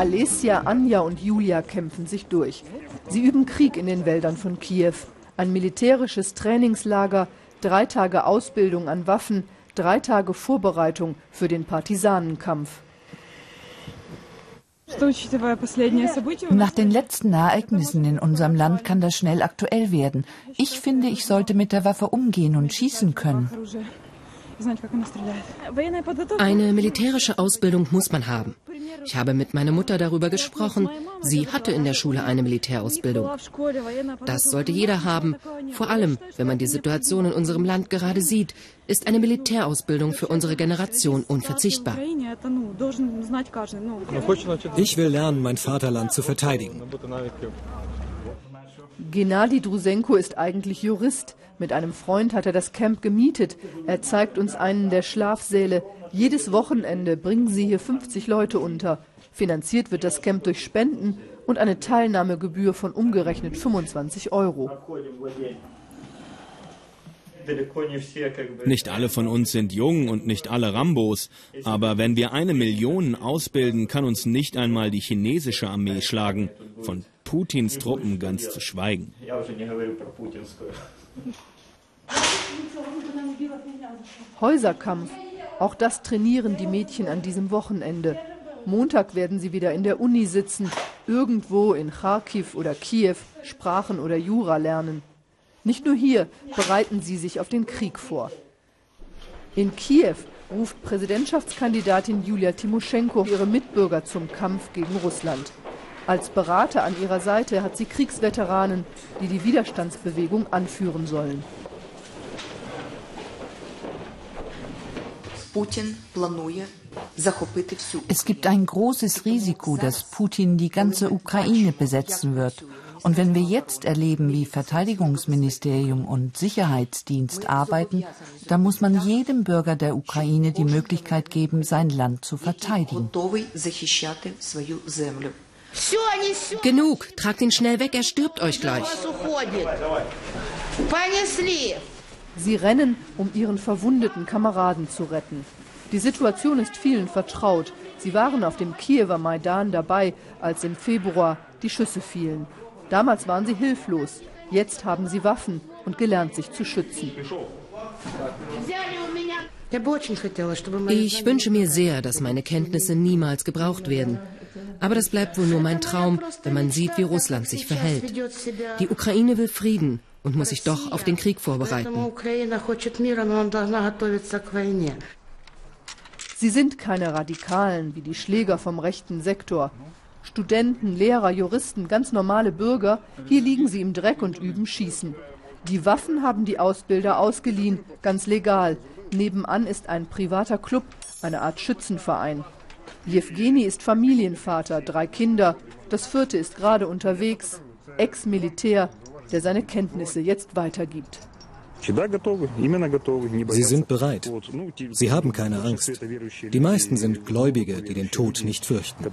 Alessia, Anja und Julia kämpfen sich durch. Sie üben Krieg in den Wäldern von Kiew. Ein militärisches Trainingslager, drei Tage Ausbildung an Waffen, drei Tage Vorbereitung für den Partisanenkampf. Nach den letzten Ereignissen in unserem Land kann das schnell aktuell werden. Ich finde, ich sollte mit der Waffe umgehen und schießen können. Eine militärische Ausbildung muss man haben. Ich habe mit meiner Mutter darüber gesprochen. Sie hatte in der Schule eine Militärausbildung. Das sollte jeder haben. Vor allem, wenn man die Situation in unserem Land gerade sieht, ist eine Militärausbildung für unsere Generation unverzichtbar. Ich will lernen, mein Vaterland zu verteidigen. Gennady Drusenko ist eigentlich Jurist. Mit einem Freund hat er das Camp gemietet. Er zeigt uns einen der Schlafsäle. Jedes Wochenende bringen sie hier 50 Leute unter. Finanziert wird das Camp durch Spenden und eine Teilnahmegebühr von umgerechnet 25 Euro. Nicht alle von uns sind jung und nicht alle Rambos. Aber wenn wir eine Million ausbilden, kann uns nicht einmal die chinesische Armee schlagen. Von Putins Truppen ganz zu schweigen. Häuserkampf. Auch das trainieren die Mädchen an diesem Wochenende. Montag werden sie wieder in der Uni sitzen, irgendwo in Kharkiv oder Kiew Sprachen oder Jura lernen. Nicht nur hier bereiten sie sich auf den Krieg vor. In Kiew ruft Präsidentschaftskandidatin Julia Timoschenko ihre Mitbürger zum Kampf gegen Russland. Als Berater an ihrer Seite hat sie Kriegsveteranen, die die Widerstandsbewegung anführen sollen. Es gibt ein großes Risiko, dass Putin die ganze Ukraine besetzen wird. Und wenn wir jetzt erleben, wie Verteidigungsministerium und Sicherheitsdienst arbeiten, dann muss man jedem Bürger der Ukraine die Möglichkeit geben, sein Land zu verteidigen. Genug, tragt ihn schnell weg, er stirbt euch gleich. Sie rennen, um ihren verwundeten Kameraden zu retten. Die Situation ist vielen vertraut. Sie waren auf dem Kiewer Maidan dabei, als im Februar die Schüsse fielen. Damals waren sie hilflos. Jetzt haben sie Waffen und gelernt, sich zu schützen. Ich wünsche mir sehr, dass meine Kenntnisse niemals gebraucht werden. Aber das bleibt wohl nur mein Traum, wenn man sieht, wie Russland sich verhält. Die Ukraine will Frieden und muss sich doch auf den Krieg vorbereiten. Sie sind keine Radikalen wie die Schläger vom rechten Sektor. Studenten, Lehrer, Juristen, ganz normale Bürger, hier liegen sie im Dreck und üben Schießen. Die Waffen haben die Ausbilder ausgeliehen, ganz legal. Nebenan ist ein privater Club, eine Art Schützenverein. Jewgeni ist Familienvater, drei Kinder. Das vierte ist gerade unterwegs, Ex-Militär, der seine Kenntnisse jetzt weitergibt. Sie sind bereit. Sie haben keine Angst. Die meisten sind Gläubige, die den Tod nicht fürchten.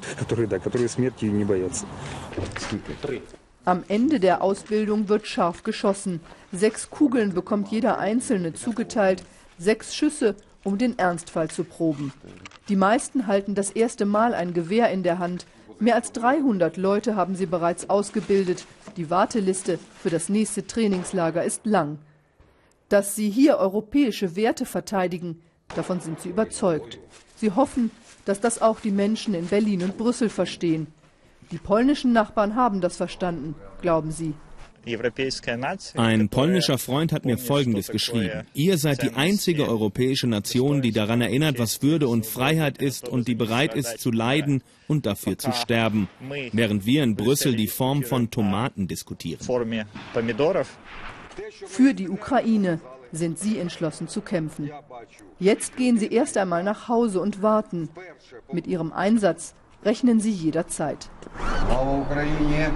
Am Ende der Ausbildung wird scharf geschossen. Sechs Kugeln bekommt jeder Einzelne zugeteilt, sechs Schüsse, um den Ernstfall zu proben. Die meisten halten das erste Mal ein Gewehr in der Hand. Mehr als 300 Leute haben sie bereits ausgebildet. Die Warteliste für das nächste Trainingslager ist lang. Dass sie hier europäische Werte verteidigen, davon sind sie überzeugt. Sie hoffen, dass das auch die Menschen in Berlin und Brüssel verstehen. Die polnischen Nachbarn haben das verstanden, glauben sie. Ein polnischer Freund hat mir Folgendes geschrieben. Ihr seid die einzige europäische Nation, die daran erinnert, was Würde und Freiheit ist und die bereit ist zu leiden und dafür zu sterben, während wir in Brüssel die Form von Tomaten diskutieren. Für die Ukraine sind sie entschlossen zu kämpfen. Jetzt gehen sie erst einmal nach Hause und warten. Mit ihrem Einsatz rechnen sie jederzeit. Hallo Ukraine!